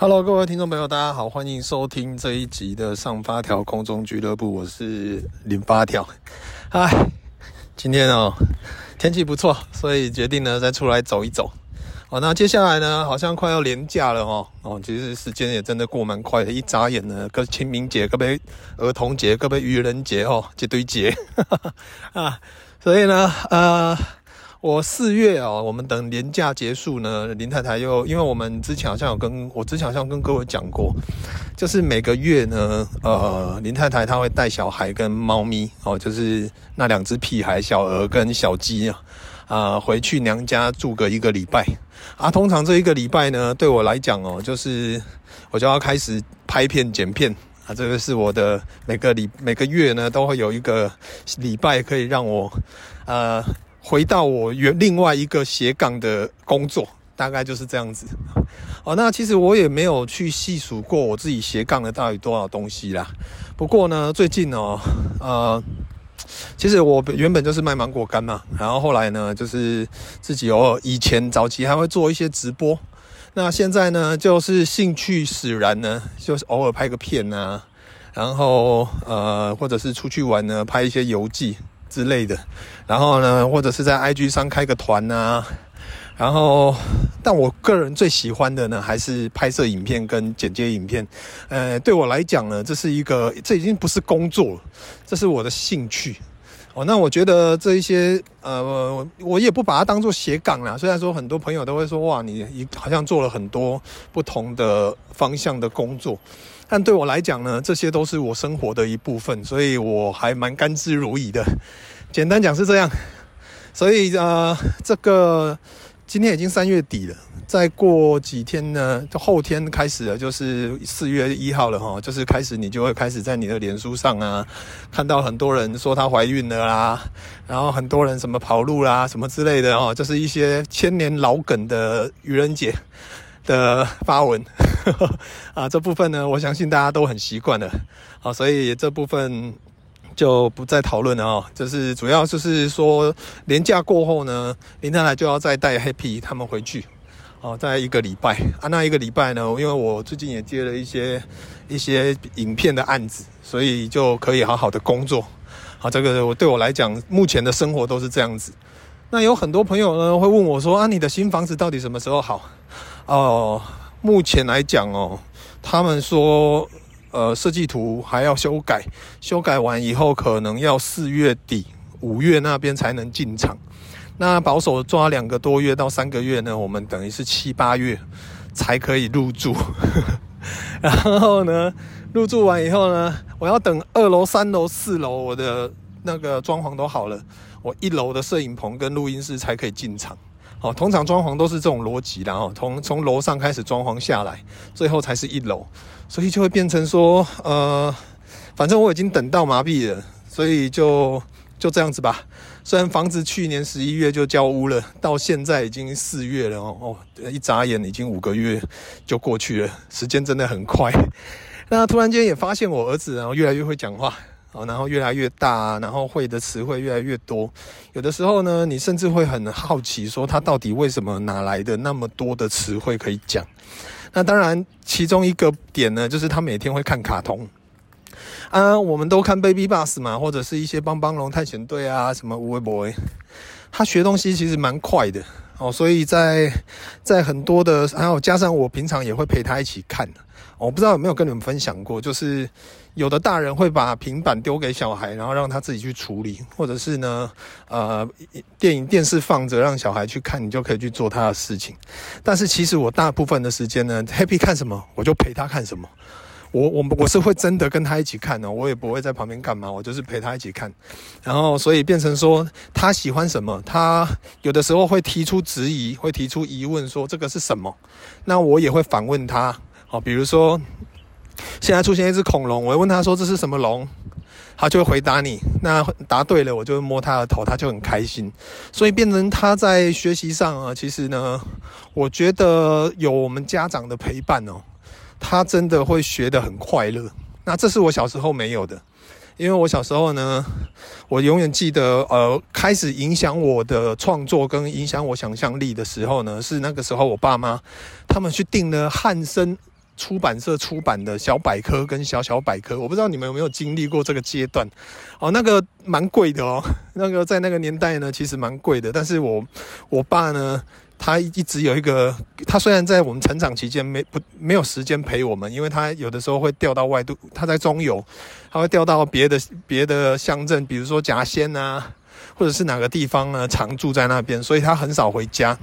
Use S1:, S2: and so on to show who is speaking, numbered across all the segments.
S1: Hello，各位听众朋友，大家好，欢迎收听这一集的上发条空中俱乐部，我是林发条。嗨，今天哦，天气不错，所以决定呢再出来走一走。好，那接下来呢，好像快要连假了哦。哦，其实时间也真的过蛮快的，一眨眼呢，个清明节，个被儿童节，个被愚人节哦，一堆节 啊。所以呢，呃。我四月哦，我们等年假结束呢，林太太又因为我们之前好像有跟我之前好像跟各位讲过，就是每个月呢，呃，林太太她会带小孩跟猫咪哦，就是那两只屁孩小鹅跟小鸡啊，啊，回去娘家住个一个礼拜啊。通常这一个礼拜呢，对我来讲哦，就是我就要开始拍片剪片啊，这个是我的每个礼每个月呢都会有一个礼拜可以让我呃。回到我原另外一个斜杠的工作，大概就是这样子。哦，那其实我也没有去细数过我自己斜杠的到底多少东西啦。不过呢，最近哦，呃，其实我原本就是卖芒果干嘛，然后后来呢，就是自己偶尔以前早期还会做一些直播，那现在呢，就是兴趣使然呢，就是偶尔拍个片啊，然后呃，或者是出去玩呢，拍一些游记。之类的，然后呢，或者是在 IG 上开个团、啊，然后，但我个人最喜欢的呢，还是拍摄影片跟剪接影片。呃，对我来讲呢，这是一个，这已经不是工作了，这是我的兴趣。哦，那我觉得这一些，呃，我也不把它当做斜杠啦。虽然说很多朋友都会说，哇，你你好像做了很多不同的方向的工作。但对我来讲呢，这些都是我生活的一部分，所以我还蛮甘之如饴的。简单讲是这样，所以呃，这个今天已经三月底了，再过几天呢，就后天开始了，就是四月一号了哈，就是开始你就会开始在你的脸书上啊，看到很多人说她怀孕了啦，然后很多人什么跑路啦，什么之类的哦，就是一些千年老梗的愚人节的发文。啊，这部分呢，我相信大家都很习惯了，好，所以这部分就不再讨论了哦。就是主要就是说，年假过后呢，林太太就要再带 Happy 他们回去，哦，再一个礼拜啊。那一个礼拜呢，因为我最近也接了一些一些影片的案子，所以就可以好好的工作。好，这个我对我来讲，目前的生活都是这样子。那有很多朋友呢会问我说啊，你的新房子到底什么时候好？哦。目前来讲哦，他们说，呃，设计图还要修改，修改完以后可能要四月底、五月那边才能进场。那保守抓两个多月到三个月呢，我们等于是七八月才可以入住。然后呢，入住完以后呢，我要等二楼、三楼、四楼我的那个装潢都好了，我一楼的摄影棚跟录音室才可以进场。哦，通常装潢都是这种逻辑的哦，从从楼上开始装潢下来，最后才是一楼，所以就会变成说，呃，反正我已经等到麻痹了，所以就就这样子吧。虽然房子去年十一月就交屋了，到现在已经四月了哦，哦，一眨眼已经五个月就过去了，时间真的很快。那突然间也发现我儿子然后越来越会讲话。哦，然后越来越大，然后会的词汇越来越多。有的时候呢，你甚至会很好奇，说他到底为什么哪来的那么多的词汇可以讲？那当然，其中一个点呢，就是他每天会看卡通。啊，我们都看 Baby Bus 嘛，或者是一些帮帮龙探险队啊，什么乌龟 boy。他学东西其实蛮快的哦，所以在在很多的，还有加上我平常也会陪他一起看。我不知道有没有跟你们分享过，就是有的大人会把平板丢给小孩，然后让他自己去处理，或者是呢，呃，电影电视放着让小孩去看，你就可以去做他的事情。但是其实我大部分的时间呢，Happy 看什么，我就陪他看什么。我我我是会真的跟他一起看的，我也不会在旁边干嘛，我就是陪他一起看。然后所以变成说他喜欢什么，他有的时候会提出质疑，会提出疑问，说这个是什么？那我也会反问他。哦，比如说现在出现一只恐龙，我会问他说这是什么龙？他就会回答你。那答对了，我就摸他的头，他就很开心。所以变成他在学习上啊，其实呢，我觉得有我们家长的陪伴哦。他真的会学得很快乐，那这是我小时候没有的，因为我小时候呢，我永远记得，呃，开始影响我的创作跟影响我想象力的时候呢，是那个时候我爸妈他们去订了汉森出版社出版的小百科跟小小百科，我不知道你们有没有经历过这个阶段，哦，那个蛮贵的哦，那个在那个年代呢，其实蛮贵的，但是我我爸呢。他一直有一个，他虽然在我们成长期间没不没有时间陪我们，因为他有的时候会调到外度，他在中游，他会调到别的别的乡镇，比如说甲仙啊，或者是哪个地方呢，常住在那边，所以他很少回家，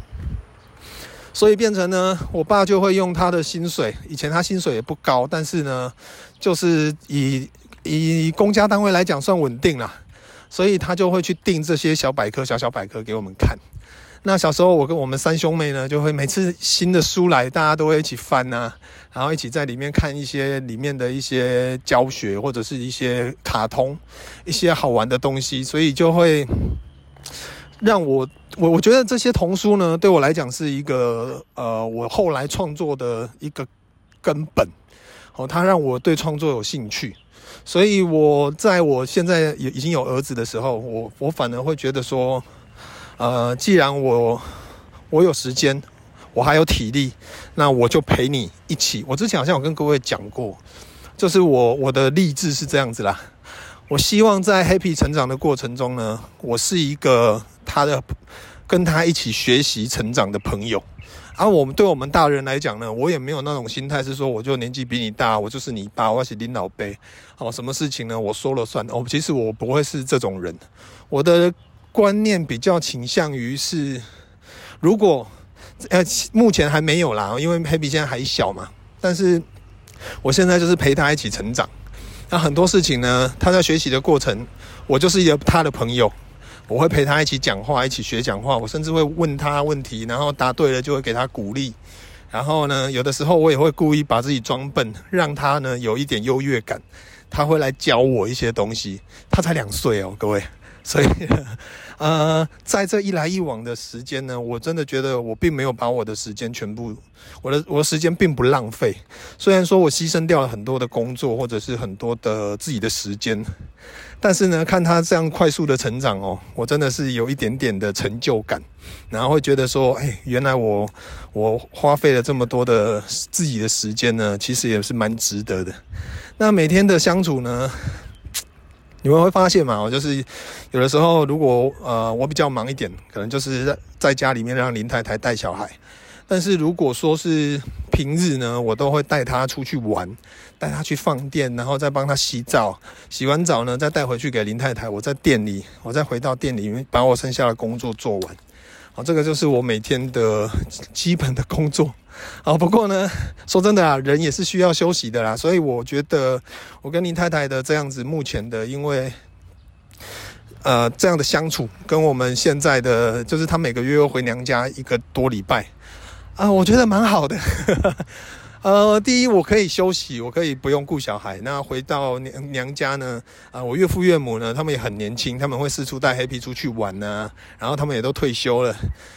S1: 所以变成呢，我爸就会用他的薪水，以前他薪水也不高，但是呢，就是以以公家单位来讲算稳定啦，所以他就会去订这些小百科、小小百科给我们看。那小时候，我跟我们三兄妹呢，就会每次新的书来，大家都会一起翻呐、啊，然后一起在里面看一些里面的一些教学或者是一些卡通，一些好玩的东西，所以就会让我我我觉得这些童书呢，对我来讲是一个呃，我后来创作的一个根本哦，它让我对创作有兴趣，所以我在我现在也已经有儿子的时候，我我反而会觉得说。呃，既然我我有时间，我还有体力，那我就陪你一起。我之前好像有跟各位讲过，就是我我的励志是这样子啦。我希望在 Happy 成长的过程中呢，我是一个他的跟他一起学习成长的朋友。而、我们对我们大人来讲呢，我也没有那种心态，是说我就年纪比你大，我就是你爸，我是领导辈。哦，什么事情呢？我说了算。哦，其实我不会是这种人，我的。观念比较倾向于是，如果呃目前还没有啦，因为 Happy 现在还小嘛。但是我现在就是陪他一起成长。那很多事情呢，他在学习的过程，我就是一个他的朋友，我会陪他一起讲话，一起学讲话。我甚至会问他问题，然后答对了就会给他鼓励。然后呢，有的时候我也会故意把自己装笨，让他呢有一点优越感。他会来教我一些东西。他才两岁哦，各位。所以，呃，在这一来一往的时间呢，我真的觉得我并没有把我的时间全部，我的我的时间并不浪费。虽然说我牺牲掉了很多的工作，或者是很多的自己的时间，但是呢，看他这样快速的成长哦，我真的是有一点点的成就感，然后会觉得说，哎，原来我我花费了这么多的自己的时间呢，其实也是蛮值得的。那每天的相处呢，你们会发现嘛，我就是有的时候，如果呃我比较忙一点，可能就是在在家里面让林太太带小孩。但是如果说是平日呢，我都会带她出去玩，带她去放电，然后再帮她洗澡，洗完澡呢再带回去给林太太。我在店里，我再回到店里面把我剩下的工作做完。好，这个就是我每天的基本的工作。好，不过呢，说真的啊，人也是需要休息的啦。所以我觉得，我跟林太太的这样子，目前的，因为呃这样的相处，跟我们现在的，就是她每个月又回娘家一个多礼拜啊，我觉得蛮好的。呃，第一，我可以休息，我可以不用顾小孩。那回到娘娘家呢？啊、我岳父岳母呢，他们也很年轻，他们会四处带 Happy 出去玩呢、然后他们也都退休了，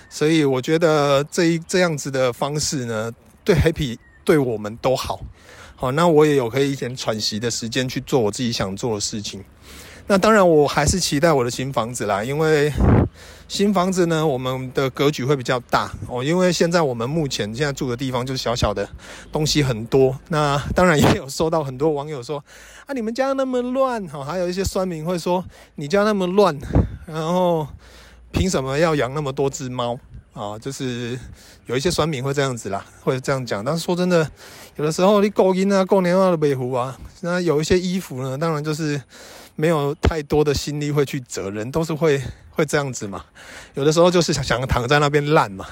S1: 所以我觉得这一这样子的方式呢，对 Happy 对我们都好。好，那我也有可以一点喘息的时间去做我自己想做的事情。那当然，我还是期待我的新房子啦，因为。新房子呢，我们的格局会比较大哦，因为现在我们目前现在住的地方就是小小的，东西很多。那当然也有收到很多网友说啊，你们家那么乱，哦，还有一些酸民会说你家那么乱，然后凭什么要养那么多只猫啊？就是有一些酸民会这样子啦，会这样讲。但是说真的，有的时候你过年啊、过年啊的北湖啊，那有一些衣服呢，当然就是没有太多的心力会去折，人都是会。会这样子嘛？有的时候就是想想躺在那边烂嘛，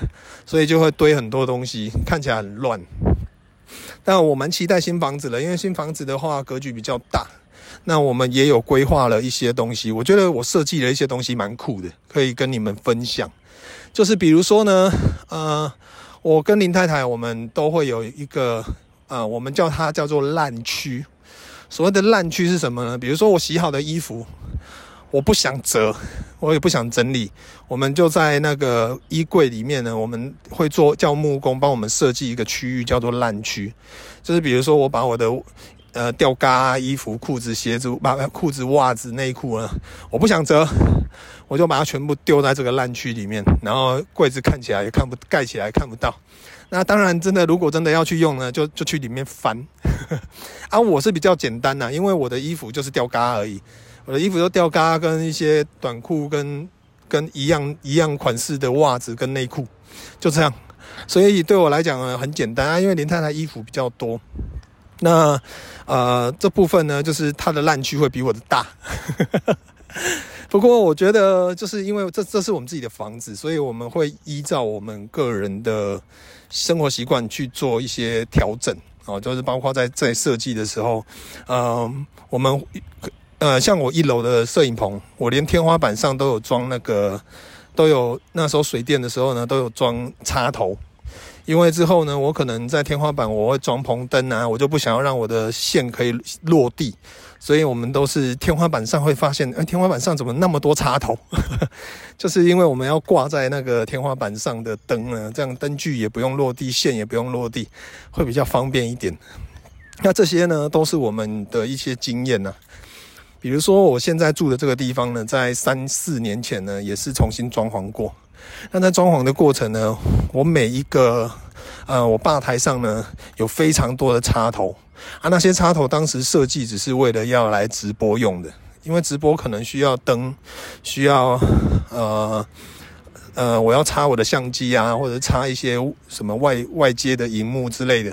S1: 所以就会堆很多东西，看起来很乱。但我蛮期待新房子了，因为新房子的话格局比较大。那我们也有规划了一些东西，我觉得我设计了一些东西蛮酷的，可以跟你们分享。就是比如说呢，呃，我跟林太太我们都会有一个，呃，我们叫它叫做烂区。所谓的烂区是什么呢？比如说我洗好的衣服，我不想折，我也不想整理，我们就在那个衣柜里面呢，我们会做叫木工帮我们设计一个区域，叫做烂区。就是比如说我把我的呃吊嘎衣服、裤子、鞋子、把裤子、袜子、内裤呢，我不想折，我就把它全部丢在这个烂区里面，然后柜子看起来也看不盖起来看不到。那当然，真的，如果真的要去用呢，就就去里面翻。啊，我是比较简单呐，因为我的衣服就是吊嘎而已，我的衣服就吊嘎跟一些短裤跟跟一样一样款式的袜子跟内裤，就这样。所以对我来讲呢，很简单啊，因为林太太衣服比较多。那呃，这部分呢，就是它的烂区会比我的大。不过我觉得，就是因为这这是我们自己的房子，所以我们会依照我们个人的生活习惯去做一些调整。哦，就是包括在在设计的时候，呃，我们呃，像我一楼的摄影棚，我连天花板上都有装那个，都有那时候水电的时候呢，都有装插头。因为之后呢，我可能在天花板我会装棚灯啊，我就不想要让我的线可以落地，所以我们都是天花板上会发现，哎，天花板上怎么那么多插头？就是因为我们要挂在那个天花板上的灯呢，这样灯具也不用落地，线也不用落地，会比较方便一点。那这些呢，都是我们的一些经验呐。比如说我现在住的这个地方呢，在三四年前呢，也是重新装潢过。那在装潢的过程呢，我每一个呃，我吧台上呢有非常多的插头啊，那些插头当时设计只是为了要来直播用的，因为直播可能需要灯，需要呃呃，我要插我的相机啊，或者插一些什么外外接的荧幕之类的，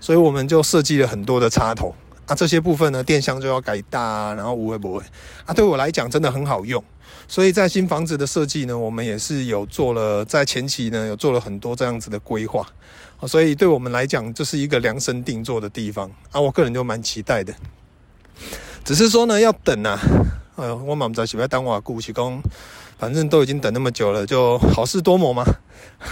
S1: 所以我们就设计了很多的插头啊，这些部分呢，电箱就要改大啊，然后无会不会啊，对我来讲真的很好用。所以在新房子的设计呢，我们也是有做了，在前期呢有做了很多这样子的规划，所以对我们来讲，这是一个量身定做的地方啊，我个人就蛮期待的。只是说呢，要等啊，呃，我妈妈在喜欢当我故事工，反正都已经等那么久了，就好事多磨嘛，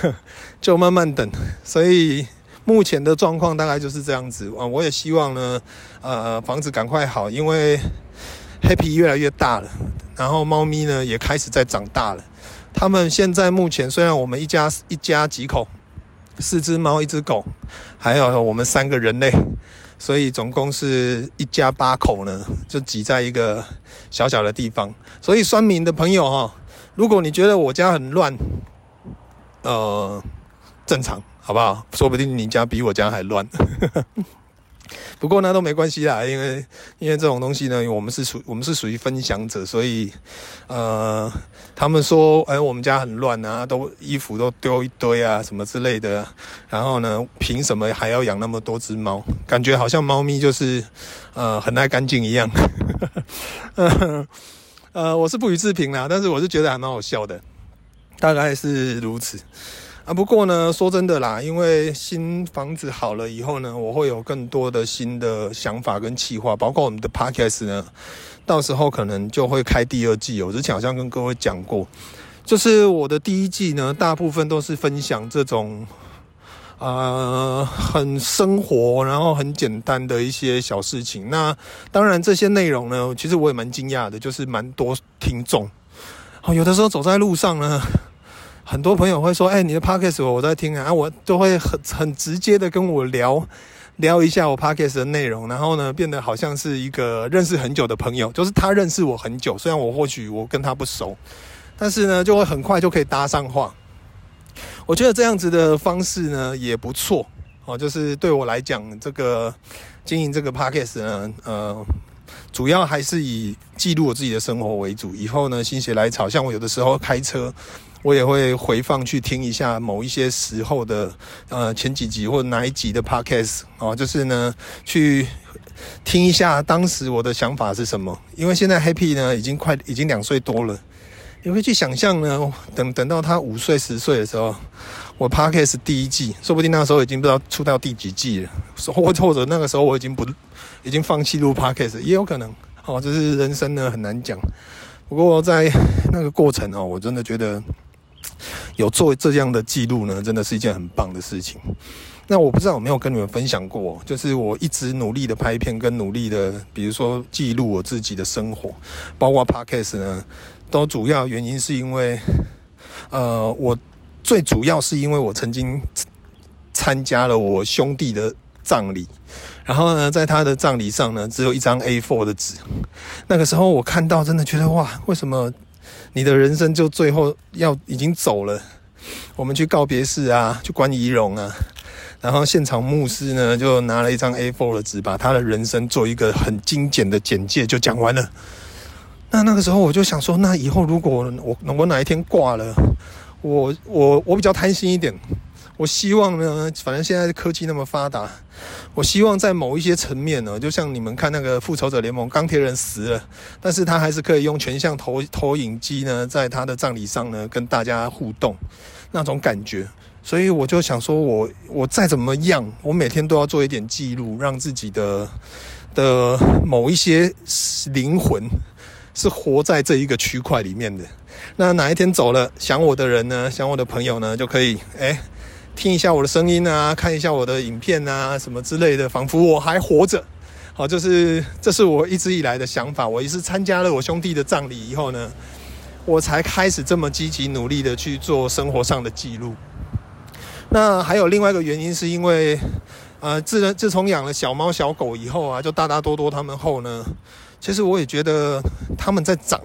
S1: 就慢慢等。所以目前的状况大概就是这样子啊，我也希望呢，呃，房子赶快好，因为 Happy 越来越大了。然后猫咪呢也开始在长大了。他们现在目前虽然我们一家一家几口，四只猫，一只狗，还有我们三个人类，所以总共是一家八口呢，就挤在一个小小的地方。所以酸民的朋友哈，如果你觉得我家很乱，呃，正常好不好？说不定你家比我家还乱。不过呢，都没关系啦，因为因为这种东西呢，我们是属我们是属于分享者，所以呃，他们说，哎，我们家很乱啊，都衣服都丢一堆啊，什么之类的。然后呢，凭什么还要养那么多只猫？感觉好像猫咪就是呃很爱干净一样。呃，我是不予置评啦，但是我是觉得还蛮好笑的，大概是如此。啊，不过呢，说真的啦，因为新房子好了以后呢，我会有更多的新的想法跟企划，包括我们的 podcast 呢，到时候可能就会开第二季。我之前好像跟各位讲过，就是我的第一季呢，大部分都是分享这种呃很生活，然后很简单的一些小事情。那当然这些内容呢，其实我也蛮惊讶的，就是蛮多听众。哦，有的时候走在路上呢。很多朋友会说：“哎、你的 podcast 我在听啊，啊，我都会很很直接的跟我聊聊一下我 podcast 的内容，然后呢，变得好像是一个认识很久的朋友，就是他认识我很久，虽然我或许我跟他不熟，但是呢，就会很快就可以搭上话。我觉得这样子的方式呢也不错哦，就是对我来讲，这个经营这个 podcast 呢，呃，主要还是以记录我自己的生活为主。以后呢，心血来潮，像我有的时候开车。”我也会回放去听一下某一些时候的，呃，前几集或者哪一集的 podcast 哦，就是呢，去听一下当时我的想法是什么。因为现在 Happy 呢已经快已经两岁多了，你会去想象呢，等等到他五岁十岁的时候，我 Podcast 第一季，说不定那时候已经不知道出到第几季了，或或者那个时候我已经不已经放弃录 Podcast，也有可能。哦，这是人生呢，很难讲。不过在那个过程哦，我真的觉得有做这样的记录呢，真的是一件很棒的事情。那我不知道有没有跟你们分享过，就是我一直努力的拍片，跟努力的，比如说记录我自己的生活，包括 Podcast 呢，都主要原因是因为，呃，我。最主要是因为我曾经参加了我兄弟的葬礼，然后呢，在他的葬礼上呢，只有一张 A4 的纸。那个时候我看到，真的觉得哇，为什么你的人生就最后要已经走了？我们去告别式啊，去观遗容啊，然后现场牧师呢就拿了一张 A4 的纸，把他的人生做一个很精简的简介，就讲完了。那那个时候我就想说，那以后如果我我哪一天挂了，我我我比较贪心一点，我希望呢，反正现在科技那么发达，我希望在某一些层面呢，就像你们看那个复仇者联盟，钢铁人死了，但是他还是可以用全像投投影机呢，在他的葬礼上呢，跟大家互动那种感觉。所以我就想说我，我我再怎么样，我每天都要做一点记录，让自己的的某一些灵魂是活在这一个区块里面的。那哪一天走了，想我的人呢，想我的朋友呢，就可以哎，听一下我的声音啊，看一下我的影片啊，什么之类的，仿佛我还活着。好，就是这是我一直以来的想法。我也是参加了我兄弟的葬礼以后呢，我才开始这么积极努力的去做生活上的记录。那还有另外一个原因，是因为呃，自自从养了小猫小狗以后啊，就大大多多他们后呢，其实我也觉得他们在长。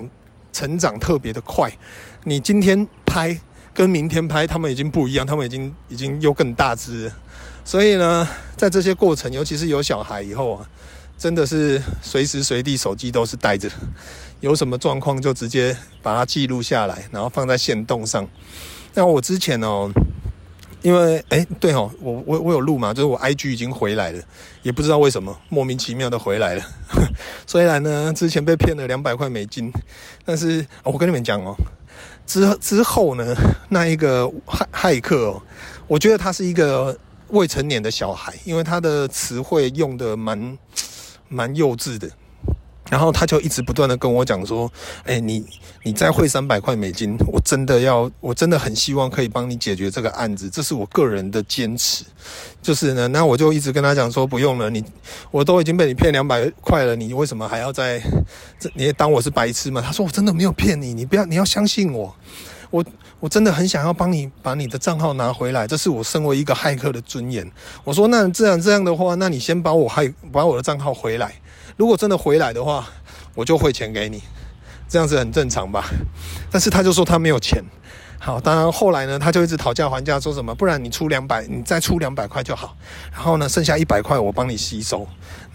S1: 成长特别的快，你今天拍跟明天拍，他们已经不一样，他们已经已经又更大只。所以呢，在这些过程，尤其是有小孩以后啊，真的是随时随地手机都是带着，有什么状况就直接把它记录下来，然后放在线动上。那我之前哦。因为哎，对哦，我我我有录嘛，就是我 IG 已经回来了，也不知道为什么莫名其妙的回来了。虽然呢，之前被骗了两百块美金，但是我跟你们讲哦，之之后呢，那一个骇骇客哦，我觉得他是一个未成年的小孩，因为他的词汇用的蛮蛮幼稚的。然后他就一直不断的跟我讲说：“哎，你你再汇三百块美金，我真的要，我真的很希望可以帮你解决这个案子，这是我个人的坚持。就是呢，那我就一直跟他讲说，不用了，你我都已经被你骗两百块了，你为什么还要再这？你当我是白痴吗？”他说：“我真的没有骗你，你不要，你要相信我，我我真的很想要帮你把你的账号拿回来，这是我身为一个骇客的尊严。”我说：“那这样这样的话，那你先把我骇把我的账号回来。”如果真的回来的话，我就汇钱给你，这样子很正常吧？但是他就说他没有钱。好，当然后来呢，他就一直讨价还价，说什么不然你出两百，你再出两百块就好。然后呢，剩下一百块我帮你吸收。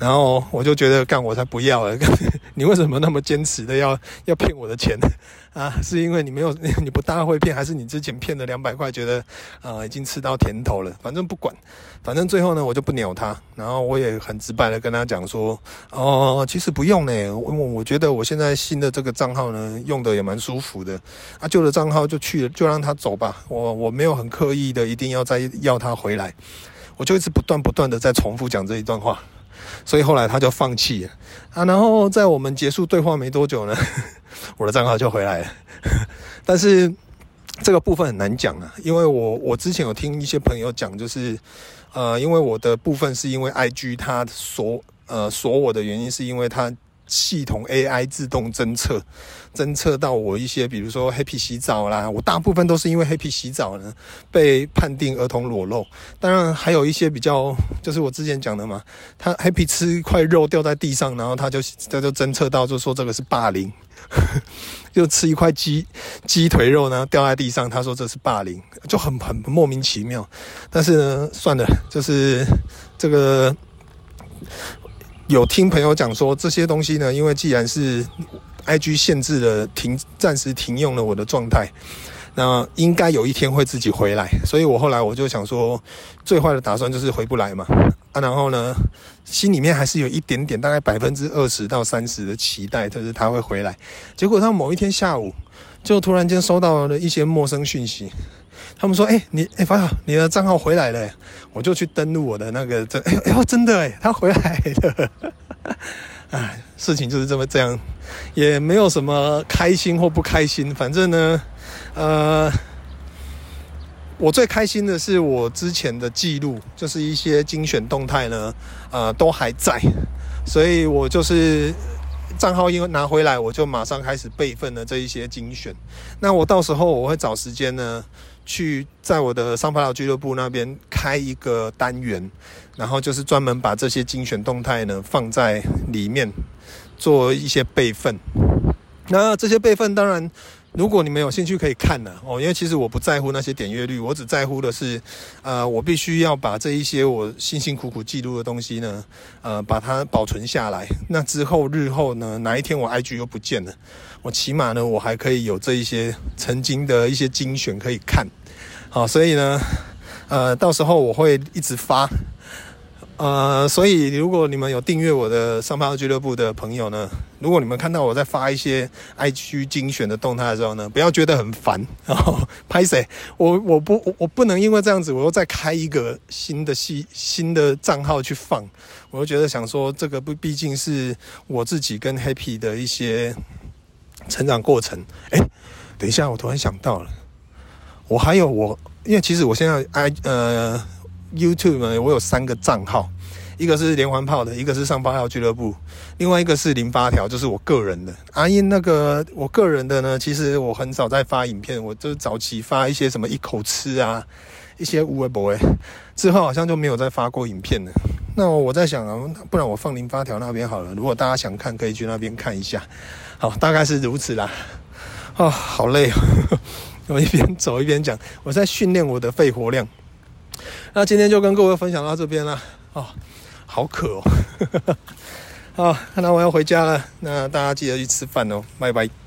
S1: 然后我就觉得干我才不要了，你为什么那么坚持的要要骗我的钱呢 啊？是因为你没有 你不大会骗，还是你之前骗了两百块，觉得啊、已经吃到甜头了？反正不管，反正最后呢，我就不鸟他。然后我也很直白的跟他讲说，哦、其实不用呢，我我觉得我现在新的这个账号呢，用的也蛮舒服的。啊，旧的账号就去了，就让他走吧。我我没有很刻意的一定要再要他回来，我就一直不断不断的在重复讲这一段话。所以后来他就放弃了啊，然后在我们结束对话没多久呢，我的账号就回来了。但是这个部分很难讲啊，因为我我之前有听一些朋友讲，就是呃，因为我的部分是因为 IG 他锁呃锁我的原因，是因为他。系统 AI 自动侦测，侦测到我一些，比如说黑皮洗澡啦，我大部分都是因为黑皮洗澡呢，被判定儿童裸露。当然还有一些比较，就是我之前讲的嘛，他黑皮吃一块肉掉在地上，然后他就他就侦测到，就说这个是霸凌。就吃一块鸡鸡腿肉呢，掉在地上，他说这是霸凌，就很很莫名其妙。但是呢，算了，就是这个。有听朋友讲说，这些东西呢，因为既然是 IG 限制了停，暂时停用了我的状态，那应该有一天会自己回来。所以我后来我就想说，最坏的打算就是回不来嘛。啊，然后呢，心里面还是有一点点，大概百分之二十到三十的期待，就是他会回来。结果他某一天下午，就突然间收到了一些陌生讯息。他们说：“哎、你哎，发、欸、条，你的账号回来了。”我就去登录我的那个，这哎呦，真的哎，他回来了。哎，事情就是这么这样，也没有什么开心或不开心，反正呢，呃，我最开心的是我之前的记录，就是一些精选动态呢，呃，都还在，所以我就是。账号因为拿回来，我就马上开始备份了这一些精选。那我到时候我会找时间呢，去在我的上发条俱乐部那边开一个单元，然后就是专门把这些精选动态呢放在里面做一些备份。那这些备份当然。如果你们有兴趣，可以看呢哦，因为其实我不在乎那些点阅率，我只在乎的是，呃，我必须要把这一些我辛辛苦苦记录的东西呢，呃，把它保存下来。那之后日后呢，哪一天我 IG 又不见了，我起码呢，我还可以有这一些曾经的一些精选可以看。好，所以呢，呃，到时候我会一直发。呃，所以如果你们有订阅我的上发条俱乐部的朋友呢，如果你们看到我在发一些 IG 精选的动态的时候呢，不要觉得很烦。然后 拍谁？我我不我不能因为这样子，我又再开一个新的系新的账号去放。我就觉得想说，这个不毕竟是我自己跟 Happy 的一些成长过程。哎，等一下，我突然想到了，我还有我，因为其实我现在 I 呃。YouTube 呢，我有三个账号，一个是连环炮的，一个是上八条俱乐部，另外一个是零八条，就是我个人的。阿、啊、英那个我个人的呢，其实我很少在发影片，我就早期发一些什么一口吃啊，一些无微博诶，之后好像就没有再发过影片了。那我在想啊，不然我放零八条那边好了，如果大家想看，可以去那边看一下。好，大概是如此啦。啊、哦，好累哦，我一边走一边讲，我在训练我的肺活量。那今天就跟各位分享到这边了哦，好渴哦，好，那我要回家了，那大家记得去吃饭哦，拜拜。